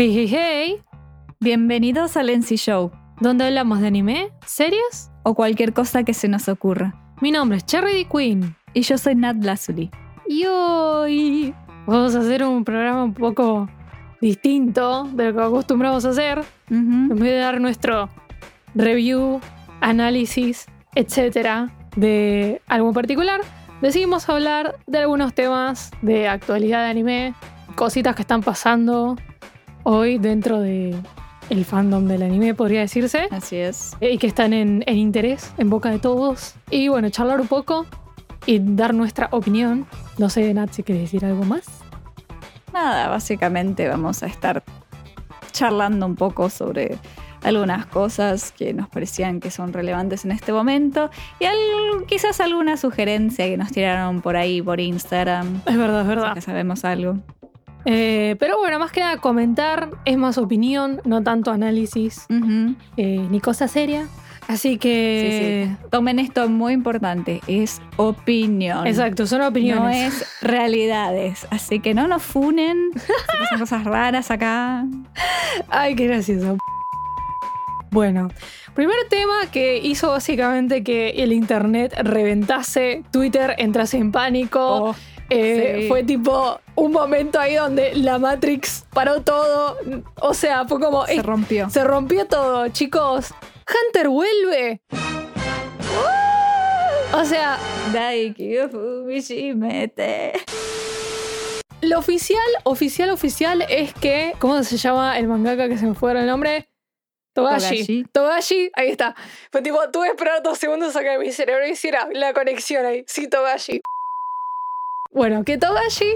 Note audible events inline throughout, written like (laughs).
Hey, hey, hey, Bienvenidos al NC Show donde hablamos de anime, series. o cualquier cosa que se nos ocurra. Mi nombre es Cherry D. Queen Y yo soy Nat Lazuli. y hoy vamos a hacer un programa un poco distinto de lo que acostumbramos a hacer. En vez de dar nuestro review, análisis, etcétera, de algo en particular, decidimos hablar de algunos temas de actualidad de anime, cositas que están pasando hoy dentro de el fandom del anime, podría decirse, Así es. y que están en, en interés, en boca de todos. Y bueno, charlar un poco y dar nuestra opinión. No sé, Nat, si quieres decir algo más. Nada, básicamente vamos a estar charlando un poco sobre algunas cosas que nos parecían que son relevantes en este momento y al- quizás alguna sugerencia que nos tiraron por ahí por Instagram. Es verdad, es verdad. Que sabemos algo. Eh, pero bueno, más que nada comentar, es más opinión, no tanto análisis eh, ni cosa seria. Así Sí, que... sí. Tomen esto muy importante, es opinión. Exacto, son No opiniones. es realidades, así que no nos funen, (laughs) pasan cosas raras acá. Ay, qué gracioso. Bueno, primer tema que hizo básicamente que el internet reventase, Twitter entrase en pánico. Oh, Eh, Sí. Fue tipo un momento ahí donde la Matrix paró todo. O sea, fue como. se eh, rompió. se rompió todo, chicos. Hunter vuelve. O sea, lo oficial, oficial, oficial es que. ¿Cómo se llama el mangaka que se me fue el nombre? Togashi. Togashi. Togashi, ahí está. Fue tipo, tuve que esperar dos segundos a que mi cerebro hiciera la conexión ahí. Sí, Togashi. Bueno, que Togashi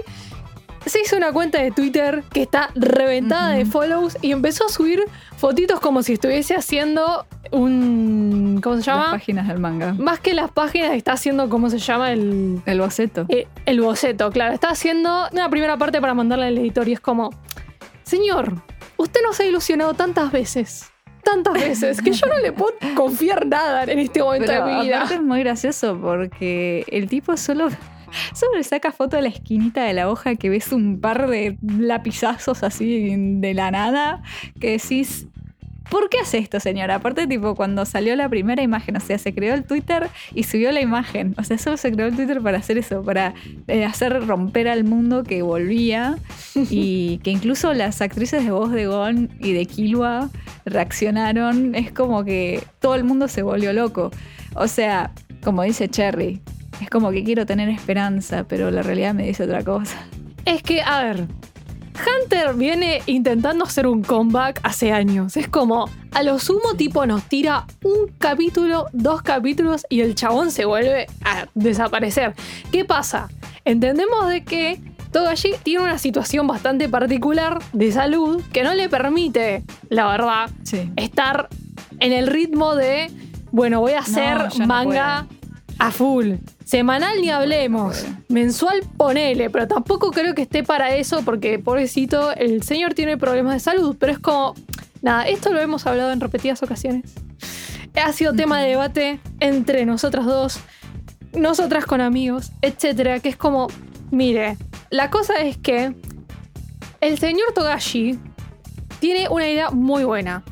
se hizo una cuenta de Twitter que está reventada de follows y empezó a subir fotitos como si estuviese haciendo un. ¿Cómo se Las llama? páginas del manga. Más que las páginas, está haciendo, ¿cómo se llama? El, El boceto. eh, el boceto, claro. Está haciendo una primera parte para mandarle al editor y es como, señor, usted nos ha ilusionado tantas veces, tantas veces, que yo no le puedo confiar nada en este momento Pero de mi vida. es muy gracioso porque el tipo solo, solo le saca foto de la esquinita de la hoja que ves un par de lapizazos así de la nada que decís. ¿Por qué hace esto, señora? Aparte, tipo, cuando salió la primera imagen, o sea, se creó el Twitter y subió la imagen. O sea, solo se creó el Twitter para hacer eso, para eh, hacer romper al mundo que volvía y que incluso las actrices de voz de Gon y de Kilua reaccionaron. Es como que todo el mundo se volvió loco. O sea, como dice Cherry, es como que quiero tener esperanza, pero la realidad me dice otra cosa. Es que, a ver, Hunter viene intentando hacer un comeback hace años. Es como, a lo sumo tipo nos tira un capítulo, dos capítulos y el chabón se vuelve a desaparecer. ¿Qué pasa? Entendemos de que Togashi tiene una situación bastante particular de salud que no le permite, la verdad, Sí. estar en el ritmo de, bueno, voy a hacer no manga a full. Semanal ni hablemos. Mensual ponele, pero tampoco creo que esté para eso porque, pobrecito, el señor tiene problemas de salud, pero es como, nada, esto lo hemos hablado en repetidas ocasiones. Ha sido tema de debate entre nosotras dos, nosotras con amigos, etcétera, que es como, mire, la cosa es que el señor Togashi tiene una idea muy buena.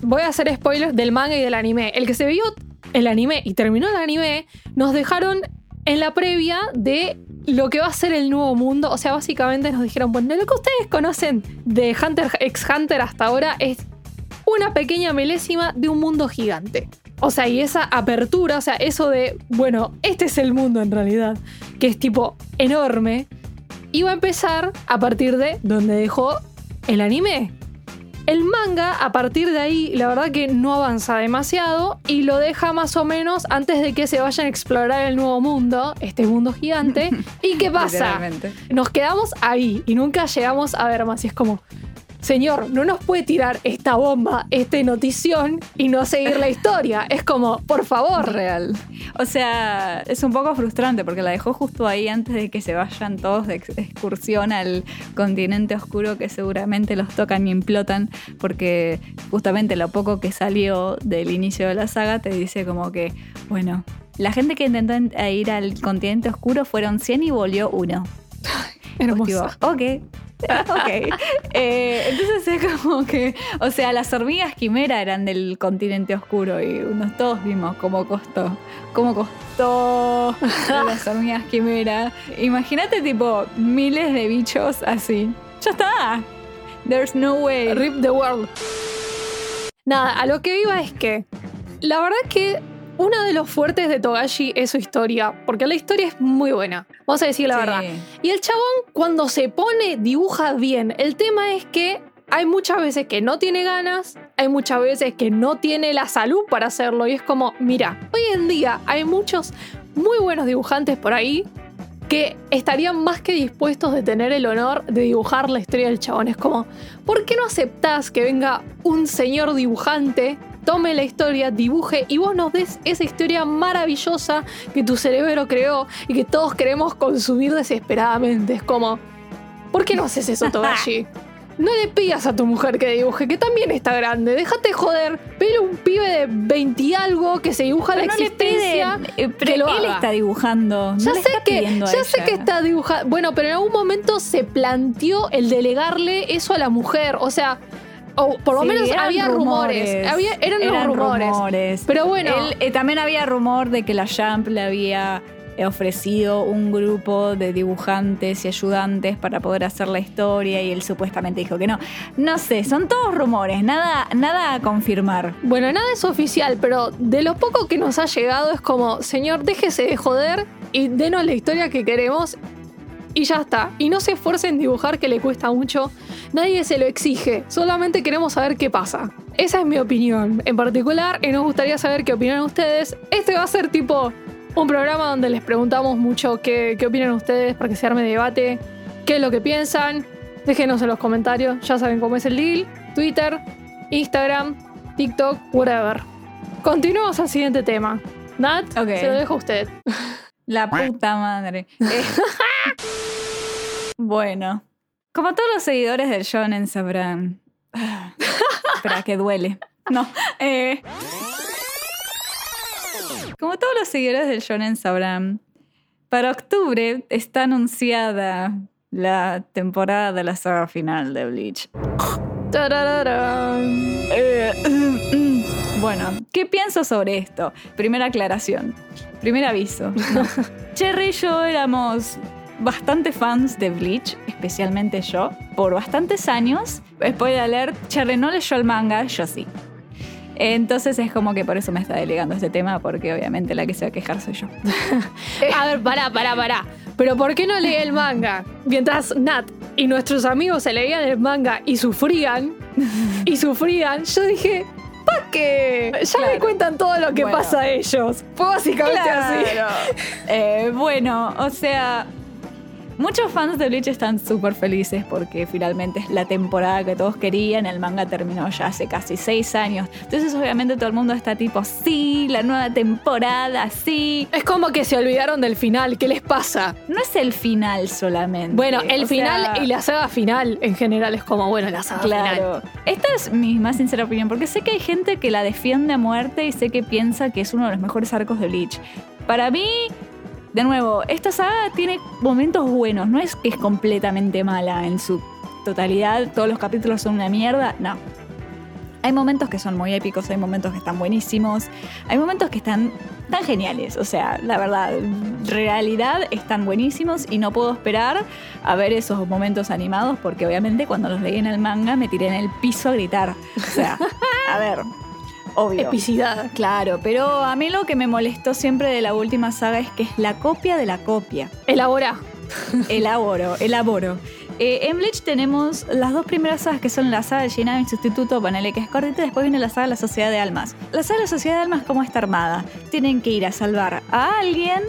Voy a hacer spoilers del manga y del anime. El que se vio el anime y terminó el anime, nos dejaron en la previa de lo que va a ser el nuevo mundo. O sea, básicamente nos dijeron, bueno, lo que ustedes conocen de Hunter x Hunter hasta ahora es una pequeña milésima de un mundo gigante. O sea, y esa apertura, o sea, eso de, bueno, este es el mundo en realidad, que es tipo enorme, iba a empezar a partir de donde dejó el anime. El manga, a partir de ahí, la verdad que no avanza demasiado y lo deja más o menos antes de que se vayan a explorar el nuevo mundo, este mundo gigante. (laughs) ¿Y qué pasa? Nos quedamos ahí y nunca llegamos a ver más. Y es como, señor, no nos puede tirar esta bomba, este notición y no seguir la historia. Es como, por favor. Real. O sea, es un poco frustrante porque la dejó justo ahí antes de que se vayan todos de ex- excursión al continente oscuro que seguramente los tocan y implotan porque justamente lo poco que salió del inicio de la saga te dice como que, bueno, la gente que intentó en- ir al continente oscuro fueron 100 y volvió uno. (laughs) Hermoso. Ok, (laughs) ok. Eh, entonces es como que, o sea, las hormigas quimera eran del continente oscuro y unos todos vimos cómo costó, cómo costó (laughs) las hormigas quimera. Imagínate tipo miles de bichos así. Ya está. There's no way. Rip the world. Nada, a lo que iba es que la verdad que uno de los fuertes de Togashi es su historia, porque la historia es muy buena, vamos a decir la Sí. verdad. Y el chabón cuando se pone dibuja bien. El tema es que hay muchas veces que no tiene ganas, hay muchas veces que no tiene la salud para hacerlo y es como, mira, hoy en día hay muchos muy buenos dibujantes por ahí que estarían más que dispuestos de tener el honor de dibujar la historia del chabón. Es como, ¿por qué no aceptás que venga un señor dibujante, tome la historia, dibuje y vos nos des esa historia maravillosa que tu cerebro creó y que todos queremos consumir desesperadamente? Es como, ¿por qué no haces eso, Togashi? (laughs) No le pidas a tu mujer que dibuje, que también está grande. Déjate joder. Pero un pibe de 20 y algo que se dibuja la le existencia. piden, eh, que pero lo él haga. está dibujando. Ya no sé que, ya sé que está dibujando. Bueno, pero en algún momento se planteó el delegarle eso a la mujer. O sea, o por lo Sí, menos había rumores. Había, eran, los rumores. Pero bueno. Él, eh, también había rumor de que la Jump le había eh, ofrecido un grupo de dibujantes y ayudantes para poder hacer la historia y él supuestamente dijo que no. No sé, son todos rumores, nada, nada a confirmar. Bueno, nada es oficial, pero de lo poco que nos ha llegado es como, señor, déjese de joder y denos la historia que queremos y ya está. Y no se esfuerce en dibujar que le cuesta mucho. Nadie se lo exige, solamente queremos saber qué pasa. Esa es mi opinión en particular y nos gustaría saber qué opinan ustedes. Este va a ser tipo un programa donde les preguntamos mucho qué, qué opinan ustedes para que se arme debate, qué es lo que piensan. Déjenos en los comentarios, ya saben cómo es el deal. Twitter, Instagram, TikTok, whatever. Continuamos al siguiente tema. Nat, Ok. se lo dejo a usted. (laughs) La puta madre. Eh, (laughs) bueno, como todos los seguidores del Shonen sabrán. (sighs) Espera, que duele. No. eh, como todos los seguidores del Shonen sabrán, para octubre está anunciada la temporada de la saga final de Bleach. Tarararán. Eh, (clears throat) bueno, ¿qué pienso sobre esto? Primera aclaración, primer aviso. (laughs) Cherry y yo éramos bastante fans de Bleach, especialmente yo, por bastantes años. Spoiler alert, Cherry no leyó el manga, yo sí. Entonces es como que por eso me está delegando este tema, porque obviamente la que se va a quejar soy yo. (laughs) A ver, pará, pará, pará. Pero ¿por qué no leí el manga? Mientras Nat y nuestros amigos se leían el manga y sufrían, y sufrían, yo dije, Ya me cuentan todo lo que Bueno. pasa a ellos. Fue básicamente así. (laughs) Eh, bueno, o sea, muchos fans de Bleach están súper felices porque finalmente es la temporada que todos querían. El manga terminó ya hace casi seis años. Entonces, obviamente, todo el mundo está tipo, sí, la nueva temporada, sí. Es como que se olvidaron del final. ¿Qué les pasa? No es el final solamente. Bueno, el O final sea, y la saga final en general es como, bueno, la saga final. Esta es mi más sincera opinión, porque sé que hay gente que la defiende a muerte y sé que piensa que es uno de los mejores arcos de Bleach. Para mí, de nuevo, esta saga tiene momentos buenos, no es que es completamente mala en su totalidad, todos los capítulos son una mierda, no. Hay momentos que son muy épicos, hay momentos que están buenísimos, hay momentos que están tan geniales, o sea, la verdad, realidad están buenísimos y no puedo esperar a ver esos momentos animados porque obviamente cuando los leí en el manga me tiré en el piso a gritar. O sea, (laughs) a ver, obvio. Epicidad. Claro, pero a mí lo que me molestó siempre de la última saga es que es la copia de la copia. Elabora. (laughs) Elaboro, elaboro. Eh, en Bleach tenemos las dos primeras sagas que son la saga de Shinami Sustituto, ponele que es cortita, y después viene la saga de la Sociedad de Almas. La saga de la Sociedad de Almas, ¿cómo está armada? Tienen que ir a salvar a alguien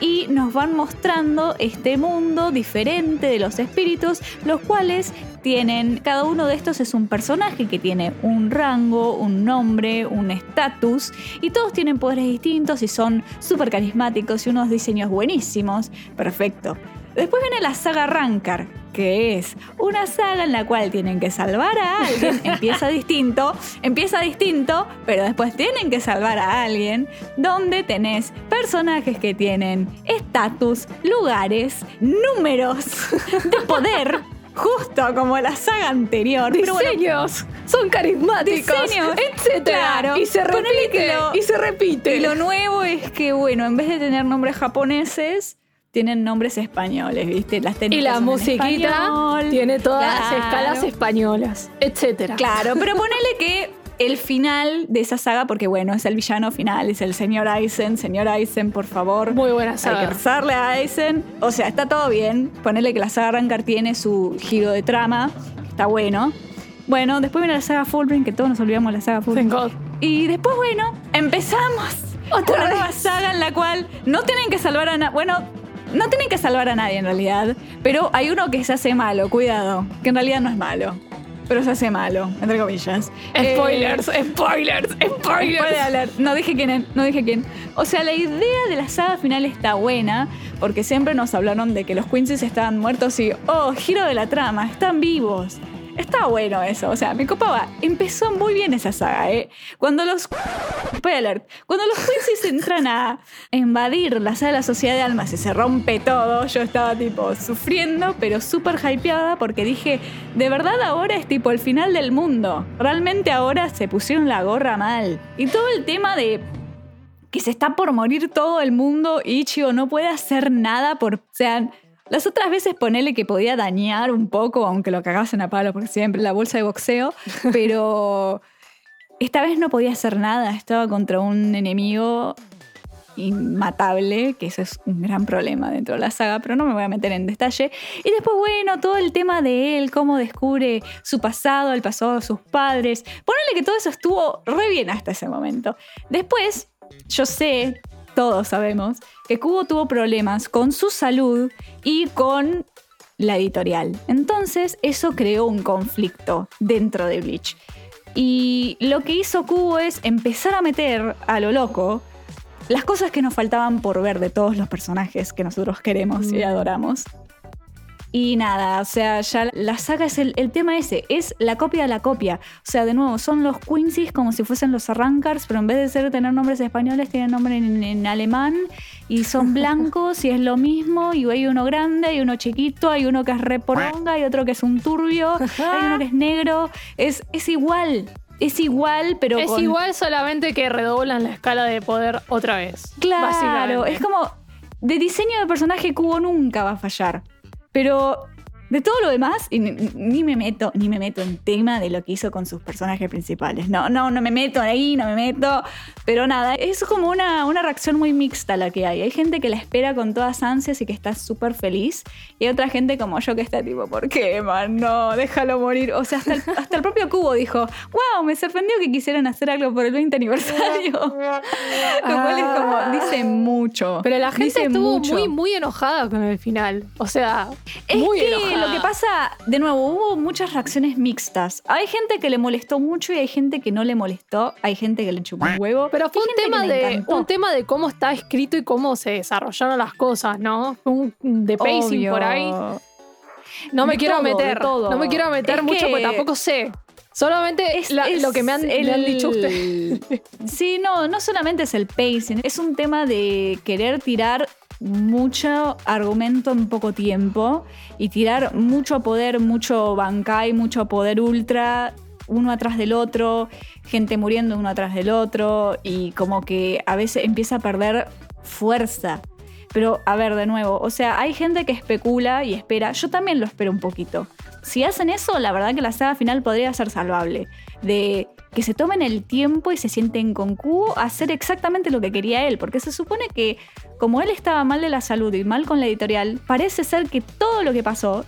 y nos van mostrando este mundo diferente de los espíritus, los cuales tienen, cada uno de estos es un personaje que tiene un rango, un nombre, un estatus, y todos tienen poderes distintos y son súper carismáticos y unos diseños buenísimos. Perfecto. Después viene la saga Rankar, que es una saga en la cual tienen que salvar a alguien, (laughs) empieza distinto, empieza distinto, pero después tienen que salvar a alguien, donde tenés personajes que tienen estatus, lugares, números (laughs) de poder justo como la saga anterior. Bueno, Diseños son carismáticos, Diseños, etcétera. claro. Y se repite, lo- y se repite. Y lo nuevo es que, bueno, en vez de tener nombres japoneses, tienen nombres españoles, ¿viste? Las Y la musiquita español. tiene todas las Claro. escalas españolas, etcétera. Claro, pero (laughs) ponele que el final de esa saga, porque bueno, es el villano final, es el señor Aizen. Señor Aizen, por favor. Muy buena Hay que saga. rezarle a Aizen. O sea, está todo bien. Ponele que la saga Rankar tiene su giro de trama. Está bueno. Bueno, después viene la saga Fullbring, que todos nos olvidamos de la saga. Thank God. Y después, bueno, empezamos Otra nueva saga en la cual no tienen que salvar a nadie. Bueno, no tienen que salvar a nadie en realidad, pero hay uno que se hace malo, cuidado, que en realidad no es malo, pero se hace malo, entre comillas. Spoilers, Eh, spoilers, spoilers. (laughs) No dije quién, es, no dije quién. O sea, la idea de la saga final está buena, porque siempre nos hablaron de que los Quincy's estaban muertos y, oh, giro de la trama, están vivos. Está bueno eso, o sea, me copaba. Empezó muy bien esa saga, ¿eh? Cuando los. Alert. Cuando los Quincy's entran a invadir la sala de la sociedad de almas y se rompe todo, yo estaba tipo sufriendo, pero súper hypeada porque dije, de verdad ahora es tipo el final del mundo. Realmente ahora se pusieron la gorra mal. Y todo el tema de que se está por morir todo el mundo y Ichigo no puede hacer nada por... O sea, las otras veces ponele que podía dañar un poco, aunque lo cagasen a palo porque siempre la bolsa de boxeo, (laughs) pero esta vez no podía hacer nada, estaba contra un enemigo inmatable, que eso es un gran problema dentro de la saga, pero no me voy a meter en detalle. Y después, bueno, todo el tema de él, cómo descubre su pasado, el pasado de sus padres. Ponele que todo eso estuvo re bien hasta ese momento. Después, yo sé, todos sabemos, que Kubo tuvo problemas con su salud y con la editorial. Entonces, eso creó un conflicto dentro de Bleach. Y lo que hizo Kubo es empezar a meter a lo loco las cosas que nos faltaban por ver de todos los personajes que nosotros queremos y Mm. adoramos. Y nada, o sea, ya la saga es el, el tema ese, es la copia de la copia. O sea, de nuevo, son los Quincy's como si fuesen los Arrancars, pero en vez de ser tener nombres españoles, tienen nombre en, en alemán y son (laughs) blancos y es lo mismo. Y hay uno grande, hay uno chiquito, hay uno que es reporonga, hay otro que es un turbio, hay uno que es negro. Es, es igual, es igual, pero Es con- igual solamente que redoblan la escala de poder otra vez. Claro, es como de diseño de personaje Cubo nunca va a fallar. Pero de todo lo demás, y ni, ni me meto, ni me meto en tema de lo que hizo con sus personajes principales. No, no, no me meto ahí, no me meto. Pero nada, es como una, una reacción muy mixta la que hay. Hay gente que la espera con todas ansias y que está súper feliz. Y hay otra gente como yo que está tipo, ¿por qué, man? No, déjalo morir. O sea, hasta el, hasta el propio Cubo dijo, wow, me sorprendió que quisieran hacer algo por el 20 aniversario. (laughs) Lo cual es como, dice mucho. Pero la gente estuvo mucho. muy, muy enojada con el final. O sea, Es muy que enojada. Lo que pasa, de nuevo, hubo muchas reacciones mixtas. Hay gente que le molestó mucho y hay gente que no le molestó. Hay gente que le chupó un huevo. Pero fue un tema, de, un tema de cómo está escrito y cómo se desarrollaron las cosas, ¿no? Un de pacing Obvio. por ahí. No me De quiero todo, meter. todo. No me quiero meter Es mucho que- porque tampoco sé. Solamente Es- la- es lo que me han, me han dicho ustedes. (laughs) Sí, no, no solamente es el pacing, es un tema de querer tirar mucho argumento en poco tiempo y tirar mucho poder, mucho Bankai, mucho poder ultra, uno atrás del otro, gente muriendo uno atrás del otro y como que a veces empieza a perder fuerza. Pero a ver, de nuevo, o sea, hay gente que especula y espera, yo también lo espero un poquito. Si hacen eso, la verdad que la saga final podría ser salvable. De que se tomen el tiempo y se sienten con Cubo a hacer exactamente lo que quería él. Porque se supone que, como él estaba mal de la salud y mal con la editorial, parece ser que todo lo que pasó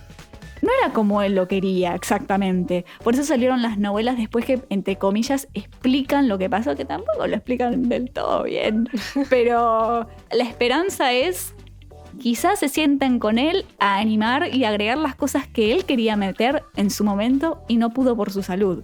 no era como él lo quería exactamente. Por eso salieron las novelas después que, entre comillas, explican lo que pasó, que tampoco lo explican del todo bien. (laughs) Pero la esperanza es quizás se sienten con él a animar y agregar las cosas que él quería meter en su momento y no pudo por su salud.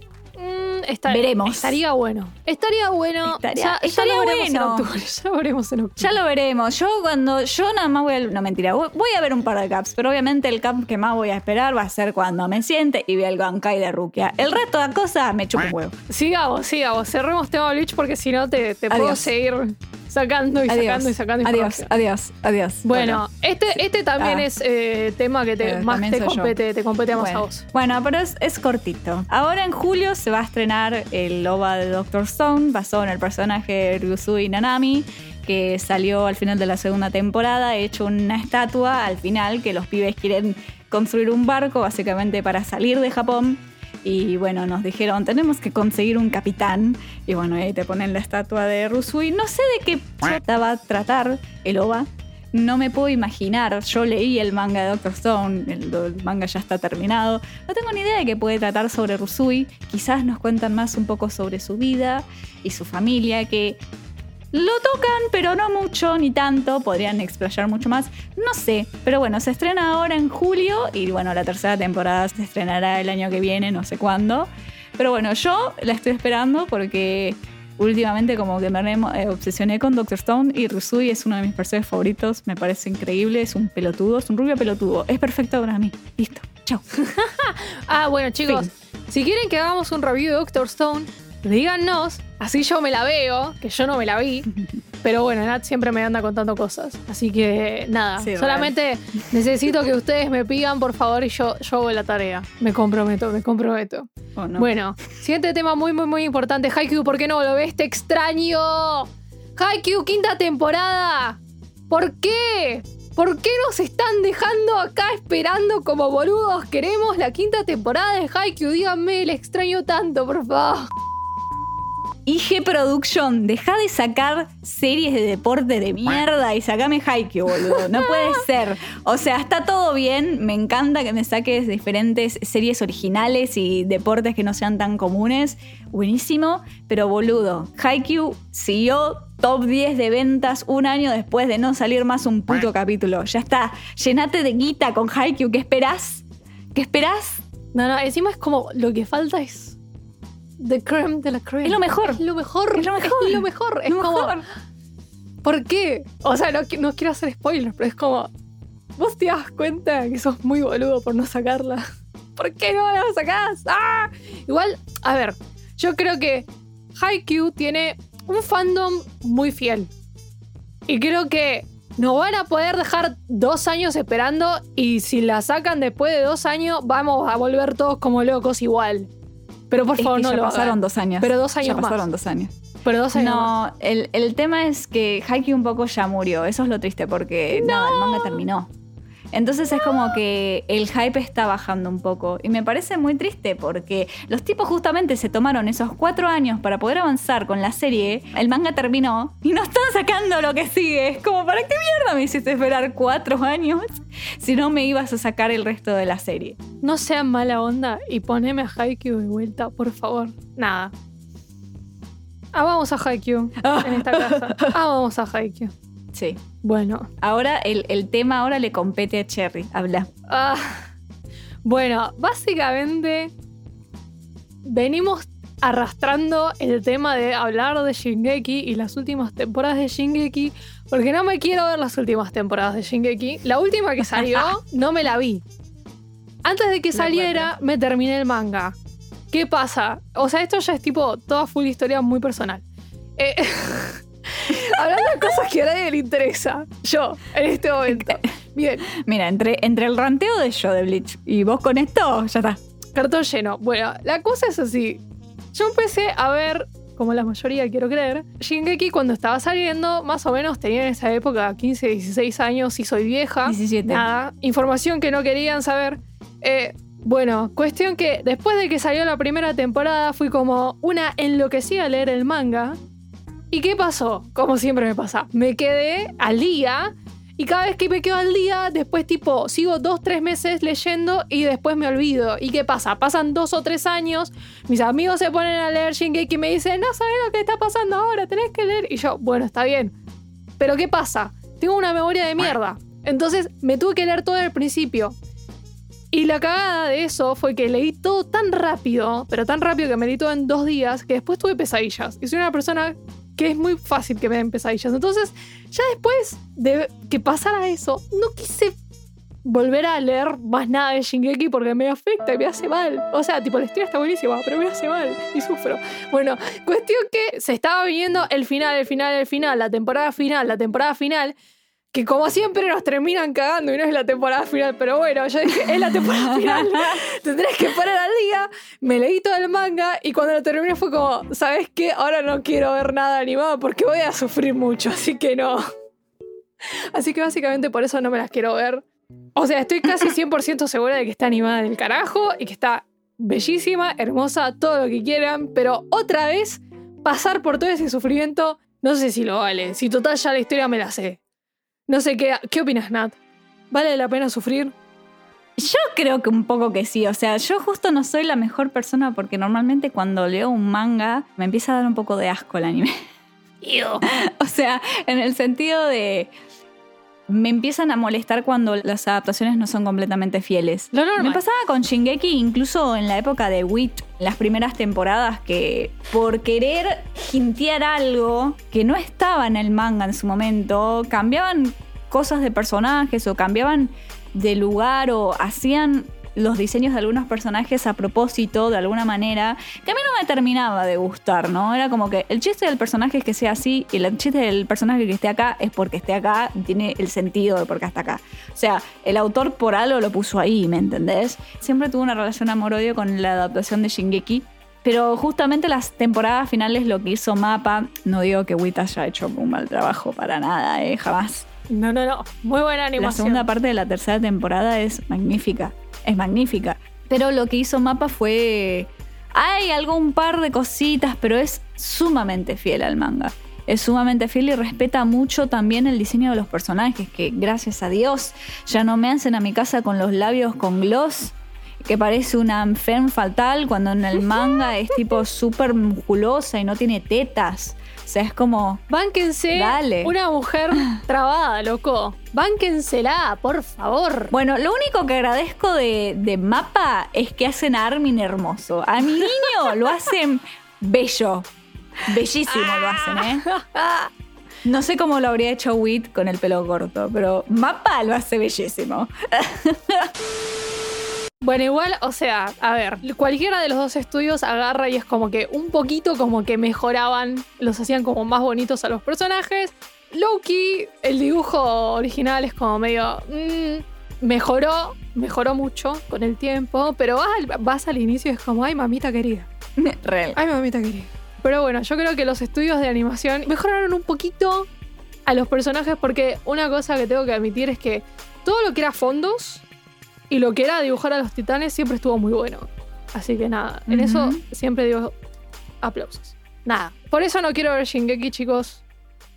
Veremos. Estaría bueno. Estaría bueno. Estaría- ya, lo veremos bueno. en octubre. (laughs) Ya lo veremos en octubre. Ya lo veremos. Yo cuando. Yo nada más voy a. No, mentira. Voy a ver un par de caps. Pero obviamente el cap que más voy a esperar va a ser cuando me siente y vea el Bankai de Rukia. El resto de cosas me chupa un huevo. Sigamos, sigamos. Cerremos tema Bleach porque si no te, te puedo seguir sacando y Adiós. sacando y sacando Adiós, adiós, adiós. Bueno, este, este también Ah. es eh, tema que te, Eh, más te compete, te compete más bueno, a vos. Bueno, pero es, es cortito. Ahora en julio se va a estrenar el OVA de Doctor Stone, basado en el personaje de Ryusui Nanami, que salió al final de la segunda temporada, hecho una estatua al final que los pibes quieren construir un barco básicamente para salir de Japón. Y bueno, nos dijeron, tenemos que conseguir un capitán. Y bueno, ahí te ponen la estatua de Rusui. No sé de qué chota va a tratar el OVA. No me puedo imaginar. Yo leí el manga de Doctor Stone, el, manga ya está terminado. No tengo ni idea de qué puede tratar sobre Rusui. Quizás nos cuentan más un poco sobre su vida y su familia, que lo tocan, pero no mucho ni tanto. Podrían explayar mucho más. No sé. Pero bueno, se estrena ahora en julio y bueno, la tercera temporada se estrenará el año que viene, no sé cuándo. Pero bueno, yo la estoy esperando porque últimamente como que me eh, obsesioné con Doctor Stone y Rusui es uno de mis personajes favoritos. Me parece increíble. Es un pelotudo, es un rubio pelotudo. Es perfecto para mí. Listo. Chao. (laughs) Ah, bueno, chicos, si quieren que hagamos un review de Doctor Stone, díganos, así yo me la veo, que yo no me la vi. Pero bueno, Nat siempre me anda contando cosas. Así que nada, Sí, solamente necesito que ustedes me pidan, por favor, y yo, yo hago la tarea. Me comprometo, me comprometo. Oh, no. Bueno, siguiente tema muy, muy, muy importante. Haikyuu, ¿por qué no lo ves? Te extraño. Haikyuu, quinta temporada. ¿Por qué? ¿Por qué nos están dejando acá esperando como boludos? Queremos la quinta temporada de Haikyuu. Díganme, le extraño tanto, por favor. IG Production, deja de sacar series de deporte de mierda y sacame Haikyuu, boludo. No puede (laughs) ser. O sea, está todo bien. Me encanta que me saques diferentes series originales y deportes que no sean tan comunes. Buenísimo. Pero, boludo, Haikyuu siguió top 10 de ventas un año después de no salir más un puto capítulo. Ya está. Llenate de guita con Haikyuu. ¿Qué esperás? ¿Qué esperás? No, no, encima es como lo que falta es. The creme de la creme. Es lo mejor. Es lo mejor. Es lo mejor. Es lo mejor. Es Lo como. mejor. ¿Por qué? O sea, no quiero hacer spoilers, pero es como. Vos te das cuenta que sos muy boludo por no sacarla. (laughs) ¿Por qué no la sacás? ¡Ah! Igual, a ver, yo creo que Haikyuu tiene un fandom muy fiel. Y creo que no van a poder dejar dos años esperando. Y si la sacan después de dos años, vamos a volver todos como locos igual. Pero por Es favor, que no ya lo pasaron hagan. dos años. Pero dos años Ya más. pasaron dos años. Pero dos años. No, el, el tema es que Haikyuu un poco ya murió. Eso es lo triste porque nada, el manga terminó. Entonces es como que el hype está bajando un poco. Y me parece muy triste porque los tipos justamente se tomaron esos cuatro años para poder avanzar con la serie. El manga terminó y no están sacando lo que sigue. Es como, ¿para qué mierda me hiciste esperar cuatro años si no me ibas a sacar el resto de la serie? No sean mala onda y poneme a Haikyuu de vuelta, por favor. Nada. Ah, vamos a Haikyuu en esta casa. Ah, vamos a Haikyuu. Sí. Bueno. Ahora el, el tema ahora le compete a Cherry. Habla. Ah, bueno, básicamente venimos arrastrando el tema de hablar de Shingeki y las últimas temporadas de Shingeki, porque no me quiero ver las últimas temporadas de Shingeki. La última que salió (laughs) no me la vi. Antes de que saliera, me terminé el manga. ¿Qué pasa? O sea, esto ya es tipo toda full historia muy personal. Eh, (laughs) (laughs) hablando de cosas que a nadie le interesa. Yo, en este momento. Bien, Mira, entre, entre el ranteo de yo de Bleach y vos con esto, ya está. Cartón lleno. Bueno, la cosa es así. Yo empecé a ver, como la mayoría quiero creer, Shingeki cuando estaba saliendo, más o menos tenía en esa época 15, 16 años y soy vieja. 17. Nada, información que no querían saber. Eh, bueno, cuestión que después de que salió la primera temporada fui como una enloquecida a leer el manga. ¿Y qué pasó? Como siempre me pasa, me quedé al día y cada vez que me quedo al día, después tipo sigo dos, tres meses leyendo y después me olvido. ¿Y qué pasa? Pasan dos o tres años, mis amigos se ponen a leer Shingeki y me dicen, no sabes lo que está pasando ahora, tenés que leer. Y yo, bueno, está bien. Pero ¿qué pasa? Tengo una memoria de mierda. Entonces me tuve que leer todo al principio. Y la cagada de eso fue que leí todo tan rápido, pero tan rápido que me leí todo en dos días, que después tuve pesadillas. Y soy una persona que es muy fácil que me den pesadillas. Entonces, ya después de que pasara eso, no quise volver a leer más nada de Shingeki porque me afecta y me hace mal. O sea, tipo, la historia está buenísima, pero me hace mal y sufro. Bueno, cuestión que se estaba viendo el final, el final, el final, la temporada final, la temporada final. Que como siempre nos terminan cagando y no es la temporada final, pero bueno, yo dije, es la temporada final, (laughs) tendrás que parar al día. Me leí todo el manga y cuando lo terminé fue como, ¿sabes qué? Ahora no quiero ver nada animado porque voy a sufrir mucho, (laughs) así que no. Así que básicamente por eso no me las quiero ver. O sea, estoy casi 100% segura de que está animada del carajo y que está bellísima, hermosa, todo lo que quieran, pero otra vez pasar por todo ese sufrimiento, no sé si lo vale. Si total ya la historia me la sé. No sé qué, ¿qué opinas, Nat? ¿Vale la pena sufrir? Yo creo que un poco que sí, o sea, yo justo no soy la mejor persona porque normalmente cuando leo un manga me empieza a dar un poco de asco el anime. (laughs) o sea, en el sentido de me empiezan a molestar cuando las adaptaciones no son completamente fieles. Lo normal. Me pasaba con Shingeki incluso en la época de Wit, las primeras temporadas, que por querer hintear algo que no estaba en el manga en su momento, cambiaban cosas de personajes o cambiaban de lugar o hacían los diseños de algunos personajes a propósito, de alguna manera, que a mí no me terminaba de gustar, ¿no? Era como que el chiste del personaje es que sea así y el chiste del personaje que esté acá es porque esté acá, tiene el sentido de por qué está acá. O sea, el autor por algo lo puso ahí, ¿me entendés? Siempre tuve una relación amor-odio con la adaptación de Shingeki. Pero justamente las temporadas finales lo que hizo Mapa, no digo que Wita haya hecho un mal trabajo para nada, ¿eh? jamás. No, no, no. Muy buena La animación. segunda parte de la tercera temporada es magnífica. Es magnífica. Pero lo que hizo Mapa fue. Hay algún par de cositas, pero es sumamente fiel al manga. Es sumamente fiel y respeta mucho también el diseño de los personajes, que gracias a Dios ya no me hacen a mi casa con los labios con gloss, que parece una femme fatal, cuando en el manga es tipo súper musculosa y no tiene tetas. O sea, es como. Bánquense Dale. una mujer trabada, loco. Bánquensela, por favor. Bueno, lo único que agradezco de, de Mapa es que hacen a Armin hermoso. A mi niño lo hacen bello. Bellísimo lo hacen, ¿eh? (laughs) No sé cómo lo habría hecho Wit con el pelo corto, pero Mapa lo hace bellísimo. (laughs) Bueno, igual, o sea, a ver, cualquiera de los dos estudios agarra y es como que un poquito como que mejoraban, los hacían como más bonitos a los personajes. Loki, el dibujo original es como medio... mm, mejoró, mejoró mucho con el tiempo, pero vas al, vas al inicio y es como, ay, mamita querida. (laughs) Real. Ay, mamita querida. Pero bueno, yo creo que los estudios de animación mejoraron un poquito a los personajes porque una cosa que tengo que admitir es que todo lo que era fondos y lo que era dibujar a los titanes siempre estuvo muy bueno. Así que nada, en eso siempre digo aplausos. Nada, por eso no quiero ver Shingeki, chicos.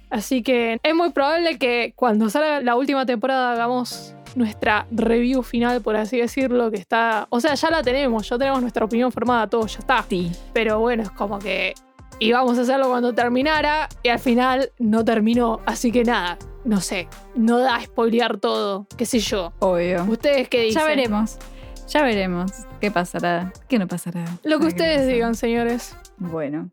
Así que es muy probable que cuando salga la última temporada hagamos nuestra review final, por así decirlo, que está... O sea, ya la tenemos, ya tenemos nuestra opinión formada, todo, ya está. Sí. Pero bueno, es como que íbamos a hacerlo cuando terminara y al final no terminó. Así que nada, no sé, no da a spoilear todo, qué sé yo. Obvio. ¿Ustedes qué dicen? Ya veremos. Ya veremos qué pasará, qué no pasará. Lo que ustedes digan, señores. Bueno.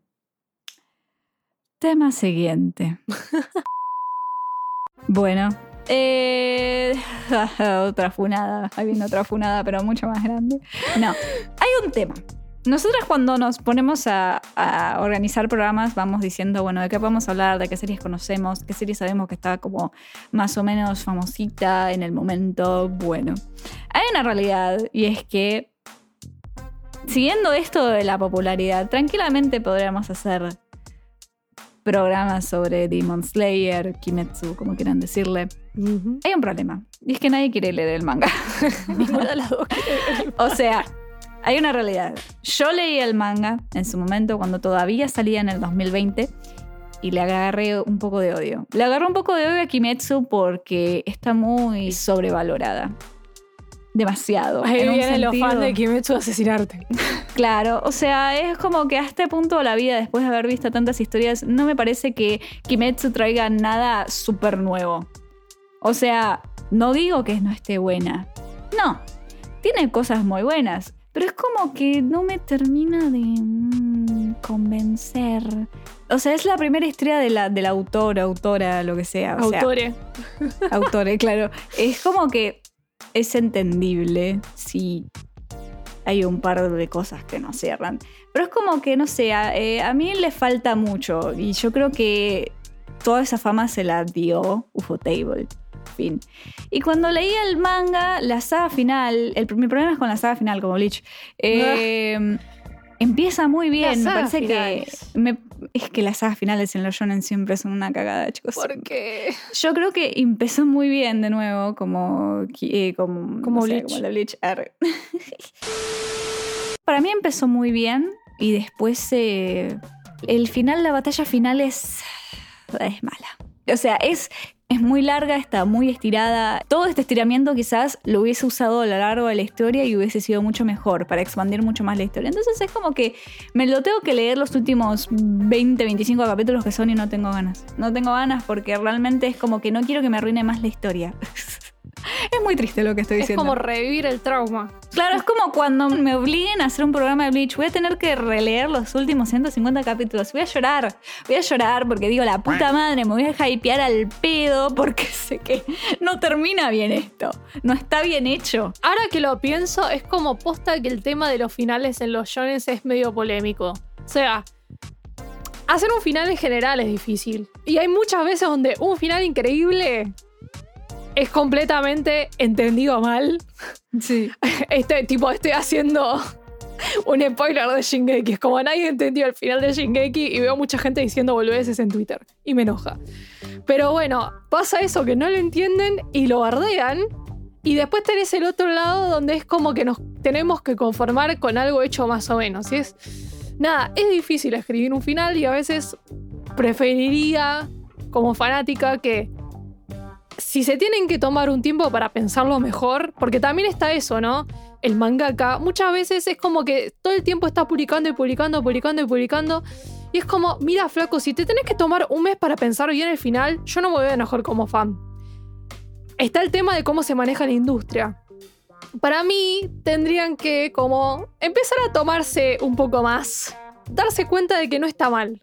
Tema siguiente. (laughs) bueno. eh, (laughs) otra funada. Ahí viene otra funada, pero mucho más grande. No. Hay un tema. Nosotras cuando nos ponemos a, a organizar programas vamos diciendo, bueno, de qué podemos hablar, de qué series conocemos, qué series sabemos que está como más o menos famosita en el momento. Bueno, hay una realidad y es que siguiendo esto de la popularidad, tranquilamente podríamos hacer programas sobre Demon Slayer, Kimetsu, como quieran decirle. Hay un problema, y es que nadie quiere leer el manga. (laughs) Ninguna de las dos. o sea, hay una realidad. Yo leí el manga en su momento cuando todavía salía en el 2020 y le agarré un poco de odio. Le agarré un poco de odio a Kimetsu porque está muy sobrevalorada. Demasiado. Ahí En vienen los fans de Kimetsu a asesinarte. (laughs) Claro, o sea, es como que a este punto de la vida, después de haber visto tantas historias, no me parece que Kimetsu traiga nada súper nuevo. O sea, no digo que no esté buena. No, tiene cosas muy buenas, pero es como que no me termina de mm, convencer. O sea, es la primera historia de la, del autor, autora, lo que sea. O sea, Autore. autores, (laughs) claro. Es como que es entendible si hay un par de cosas que no cierran. Pero es como que, no sé, a, eh, a mí le falta mucho y yo creo que toda esa fama se la dio UFO Table. Fin. Y cuando leí el manga, la saga final, el, mi problema es con la saga final, como Bleach. eh, Empieza muy bien, me parece finales. que. me- es que las sagas finales en los shonen siempre son una cagada, chicos. Porque. Yo creo que empezó muy bien de nuevo, como. eh, como, Como no sé, Bleach. como la Bleach. Arre. (laughs) Para mí empezó muy bien y después. eh, el final, la batalla final es. es mala. O sea, es. Es muy larga, está muy estirada. Todo este estiramiento quizás lo hubiese usado a lo largo de la historia y hubiese sido mucho mejor para expandir mucho más la historia. Entonces es como que me lo tengo que leer los últimos 20, 25 capítulos que son y no tengo ganas. No tengo ganas porque realmente es como que no quiero que me arruine más la historia. (laughs) es muy triste lo que estoy Es diciendo. como revivir el trauma. Claro, es como cuando me obliguen a hacer un programa de Bleach. Voy a tener que releer los últimos 150 capítulos. Voy a llorar. Voy a llorar porque digo, la puta madre, me voy a hypear al pedo porque (laughs) sé que no termina bien esto. No está bien hecho. Ahora que lo pienso, es como posta que el tema de los finales en los shonen es medio polémico. O sea, hacer un final en general es difícil. Y hay muchas veces donde un final increíble es completamente entendido mal. Sí. (laughs) Este tipo, estoy haciendo un spoiler de Shingeki. Es como nadie entendió el final de Shingeki y veo mucha gente diciendo boludeces en Twitter. Y me enoja. Pero bueno, pasa eso que no lo entienden y lo bardean. Y después tenés el otro lado donde es como que nos tenemos que conformar con algo hecho más o menos. Y es. Nada, es difícil escribir un final y a veces preferiría, como fanática, que si se tienen que tomar un tiempo para pensarlo mejor, porque también está eso, ¿no? El mangaka muchas veces es como que todo el tiempo está publicando y publicando, publicando y publicando. Y es como, mira, flaco, si te tenés que tomar un mes para pensar bien el final, yo no me voy a enojar como fan. Está el tema de cómo se maneja la industria. Para mí, tendrían que como empezar a tomarse un poco más. Darse cuenta de que no está mal.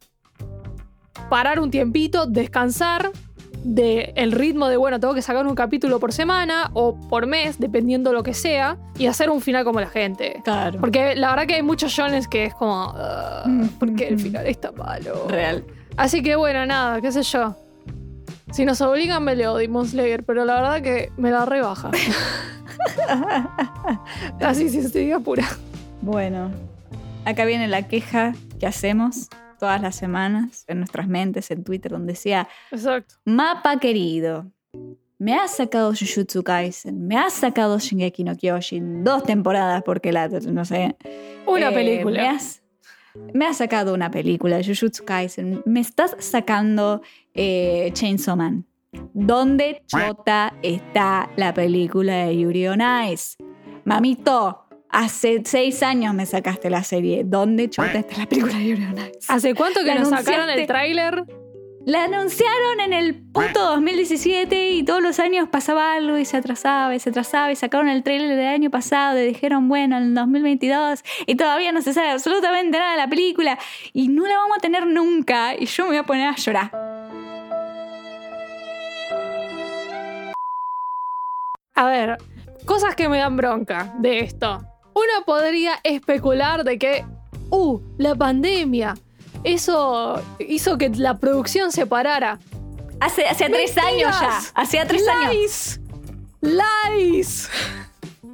Parar un tiempito, descansar, de el ritmo de, bueno, tengo que sacar un capítulo por semana o por mes, dependiendo lo que sea, y hacer un final como la gente. Claro. Porque la verdad que hay muchos shones que es como, "Ah, ¿por qué el final está malo? Real. Así que bueno, nada, qué sé yo. Si nos obligan, me leo Demon Slayer, pero la verdad que me la rebaja. (laughs) Así, si estoy pura. Bueno, acá viene la queja que hacemos todas las semanas en nuestras mentes, en Twitter, donde decía, Exacto. Mapa querido, me has sacado Jujutsu Kaisen, me has sacado Shingeki no Kyojin, dos temporadas porque la, no sé. Una Eh, película. Me has, me has sacado una película, Jujutsu Kaisen, me estás sacando eh, Chainsaw Man. ¿Dónde chota está la película de Yuri on Ice? Mamito, hace seis años me sacaste la serie. ¿Dónde chota está la película de Yuri on Ice? ¿Hace cuánto que La nos sacaron el tráiler? La anunciaron en el puto 2017 y todos los años pasaba algo y se atrasaba y se atrasaba y sacaron el trailer del año pasado y dijeron, bueno, en el 2022 y todavía no se sabe absolutamente nada de la película y no la vamos a tener nunca y yo me voy a poner a llorar. A ver, cosas que me dan bronca de esto. Uno podría especular de que, uh, la pandemia, eso hizo que la producción se parara. Hace, hace tres años ya, hacía tres años. Lies. Lies.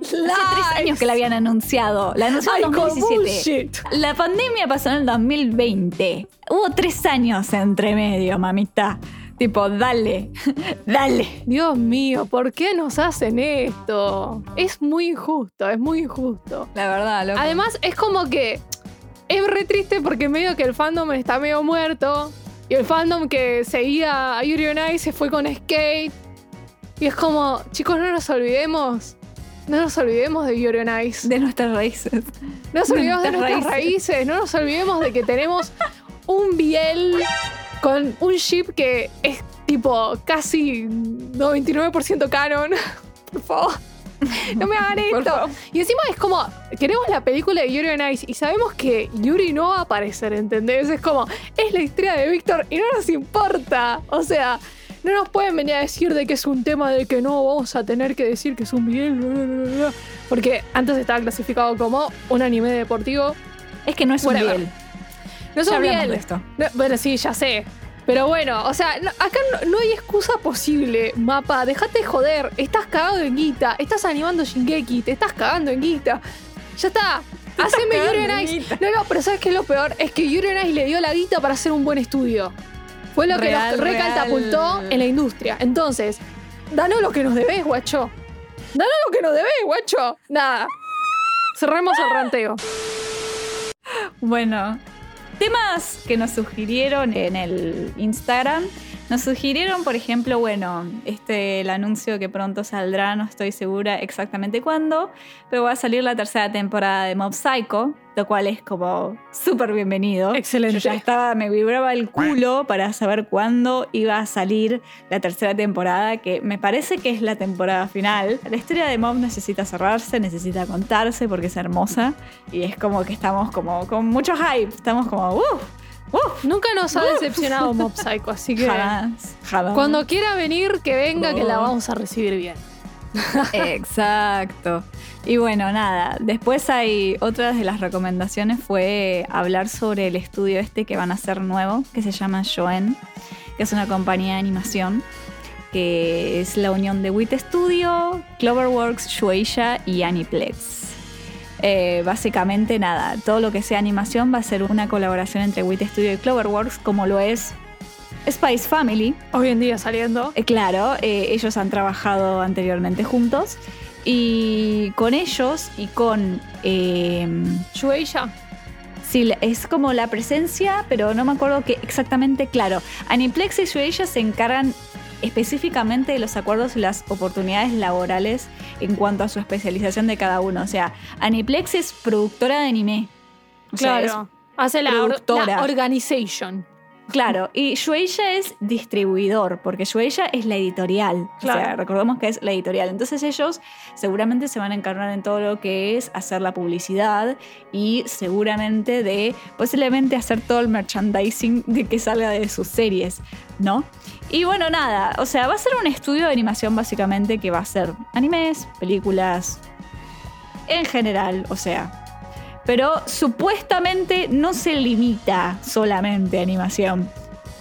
Hace tres años que la habían anunciado. La anunciaron en 2017. La pandemia pasó en el 2020. Hubo tres años entre medio, mamita. Tipo, dale, (laughs) dale. Dios mío, ¿por qué nos hacen esto? Es muy injusto, es muy injusto. La verdad, loco. Además, es como que es re triste porque medio que el fandom está medio muerto. Y el fandom que seguía a Yuri on Ice se fue con Skate. Y es como, chicos, no nos olvidemos. No nos olvidemos de Yuri on Ice. de nuestras raíces. No nos olvidemos de nuestras nuestras raíces. No nos olvidemos de que tenemos un Biel con un ship que es tipo casi 99% canon. (laughs) Por favor. No me hagan (laughs) esto. Y encima es como, queremos la película de Yuri on Ice y sabemos que Yuri no va a aparecer, ¿entendés? Es como, es la historia de Víctor y no nos importa. O sea, no nos pueden venir a decir de que es un tema de que no vamos a tener que decir que es un bla, porque antes estaba clasificado como un anime deportivo. Es que no es un. No Ya hablamos de esto. No, bueno, sí, ya sé. Pero bueno, o sea, no- acá no, no hay excusa posible, mapa. Déjate de joder. Estás cagado en guita. Estás animando Shingeki. Te estás cagando en guita. Ya está. Haceme Yuri on Ice. No, no, pero ¿sabes qué es lo peor? Es que Yuri on Ice le dio la guita para hacer un buen estudio. Fue lo que nos recatapultó en la industria. Entonces, danos lo que nos debes, guacho. Danos lo que nos debes, guacho. Nada. Cerremos el ranteo. Bueno, temas que nos sugirieron en el Instagram. Nos sugirieron, por ejemplo, bueno, este el anuncio que pronto saldrá, no estoy segura exactamente cuándo, pero va a salir la tercera temporada de Mob Psycho, lo cual es como súper bienvenido. Excelente. Yo ya estaba, me vibraba el culo para saber cuándo iba a salir la tercera temporada, que me parece que es la temporada final. La historia de Mob necesita cerrarse, necesita contarse porque es hermosa y es como que estamos como con mucho hype, estamos como, uff, uff. Nunca nos ha decepcionado Mob (laughs) Psycho, así que Jamás, jamás. cuando quiera venir, que venga, que la vamos a recibir bien. (laughs) Exacto. Y bueno, nada. Después hay otras de las recomendaciones fue hablar sobre el estudio este que van a hacer nuevo, que se llama Shoen, que es una compañía de animación que es la unión de WIT Studio, Cloverworks, Shueisha y Aniplex. Eh, básicamente nada, todo lo que sea animación va a ser una colaboración entre WIT Studio y Cloverworks, como lo es Spice Family, Hoy en día saliendo. eh, claro, eh, ellos han trabajado anteriormente juntos y con ellos y con... eh, Shueisha. sí, es como la presencia, pero no me acuerdo que exactamente, claro. Aniplex y Shueisha se encargan específicamente de los acuerdos y las oportunidades laborales en cuanto a su especialización de cada uno. O sea, Aniplex es productora de anime. O sea, Claro. Hace la, or- productora. la organization. Claro, y Shueisha es distribuidor, porque Shueisha es la editorial. O sea, Claro. recordemos que es la editorial. Entonces ellos seguramente se van a encargar en todo lo que es hacer la publicidad y seguramente de posiblemente hacer todo el merchandising de que salga de sus series, ¿no? Y bueno, nada, o sea, va a ser un estudio de animación básicamente que va a ser animes, películas, en general, o sea, pero supuestamente no se limita solamente a animación.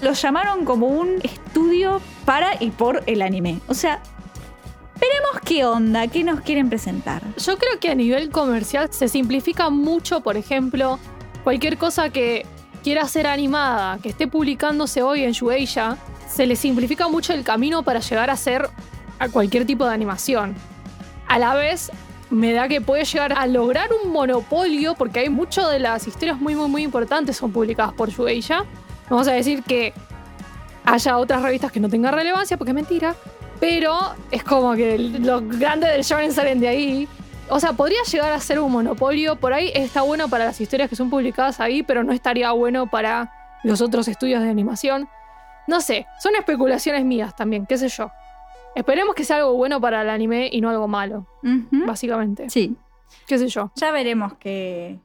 Lo llamaron como un estudio para y por el anime. O sea, veremos qué onda, qué nos quieren presentar. Yo creo que a nivel comercial se simplifica mucho, por ejemplo, cualquier cosa que quiera ser animada, que esté publicándose hoy en Shueisha, se le simplifica mucho el camino para llegar a ser a cualquier tipo de animación. A la vez, me da que puede llegar a lograr un monopolio, porque hay muchas de las historias muy, muy, muy importantes son publicadas por Shueisha. Vamos a decir que haya otras revistas que no tengan relevancia, porque es mentira. Pero es como que los grandes del shonen salen de ahí. O sea, podría llegar a ser un monopolio. Por ahí está bueno para las historias que son publicadas ahí, pero no estaría bueno para los otros estudios de animación. No sé, son especulaciones mías también, qué sé yo. Esperemos que sea algo bueno para el anime y no algo malo, básicamente. Sí, ¿Qué sé yo? ya veremos qué,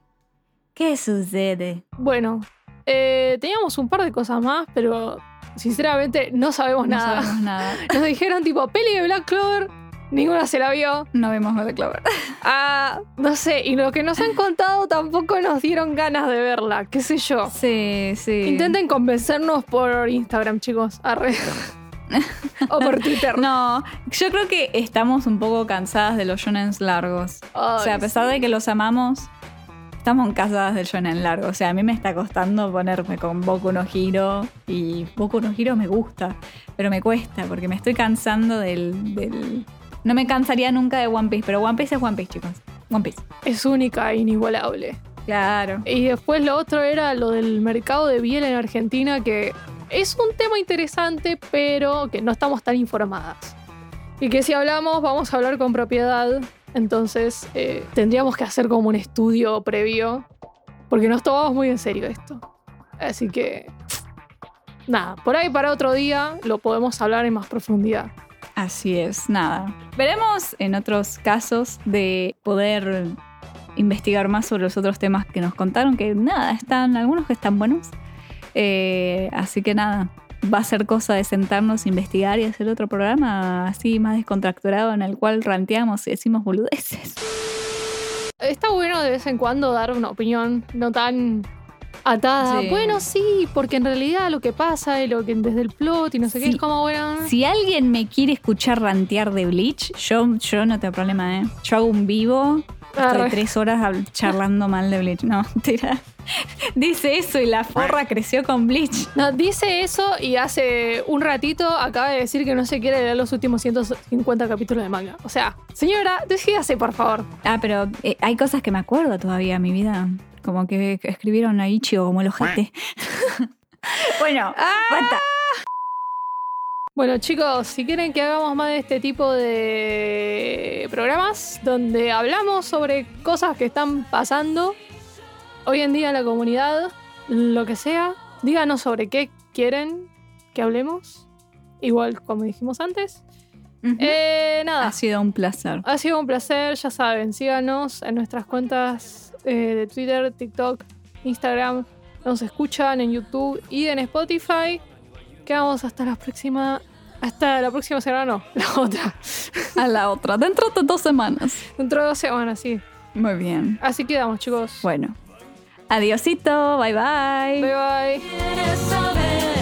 qué sucede. Bueno, eh, teníamos un par de cosas más, pero sinceramente no sabemos No nada. sabemos nada. (laughs) Nos dijeron tipo, peli de Black Clover, ninguna se la vio. No vemos Black Clover. (laughs) Ah, no sé, y lo que nos han contado tampoco nos dieron ganas de verla, qué sé yo. Sí, sí. Intenten convencernos por Instagram, chicos. Arre. (laughs) o por Twitter. No, yo creo que estamos un poco cansadas de los shonens largos. o sea, a pesar de que los amamos, estamos cansadas del shonen largo. O sea, a mí me está costando ponerme con Boku no Hiro y Boku no Hiro me gusta, pero me cuesta porque me estoy cansando del, del- No me cansaría nunca de One Piece, pero One Piece es One Piece, chicos. One Piece. Es única e inigualable. Claro. Y después lo otro era lo del mercado de biel en Argentina, que es un tema interesante, pero que no estamos tan informadas. Y que si hablamos, vamos a hablar con propiedad. Entonces eh, tendríamos que hacer como un estudio previo, porque nos tomamos muy en serio esto. Así que, nada, por ahí para otro día lo podemos hablar en más profundidad. Así es, nada. Veremos en otros casos de poder investigar más sobre los otros temas que nos contaron, que nada, están algunos que están buenos. Eh, así que nada, va a ser cosa de sentarnos, investigar y hacer otro programa así más descontracturado en el cual ranteamos y decimos boludeces. Está bueno de vez en cuando dar una opinión no tan atada. Sí. Bueno, sí, porque en realidad lo que pasa y lo que desde el plot y no sé qué es como, bueno. Si alguien me quiere escuchar rantear de Bleach, yo, yo no tengo problema, ¿eh? Yo hago un vivo, estoy tres horas charlando mal de Bleach. No, (laughs) mentira. Dice eso y la forra creció con Bleach. No, dice eso y hace un ratito acaba de decir que no se quiere leer los últimos 150 capítulos de manga. O sea, señora, decídase, por favor. Ah, pero eh, hay cosas que me acuerdo todavía, mi vida. Como que escribieron a Ichigo como el ojete. (laughs) bueno, basta. Bueno, chicos, si quieren que hagamos más de este tipo de programas donde hablamos sobre cosas que están pasando hoy en día en la comunidad, lo que sea, díganos sobre qué quieren que hablemos. Igual como dijimos antes. Eh, nada, ha sido un placer. ha sido un placer, ya saben, síganos en nuestras cuentas eh, de Twitter, TikTok, Instagram. Nos escuchan en YouTube y en Spotify. Quedamos hasta la próxima. Hasta la próxima semana, no, (laughs) la otra. A la otra, dentro de dos semanas. Dentro de dos semanas, sí. Muy bien. Así quedamos, chicos. Bueno. Adiosito, bye bye. Bye bye.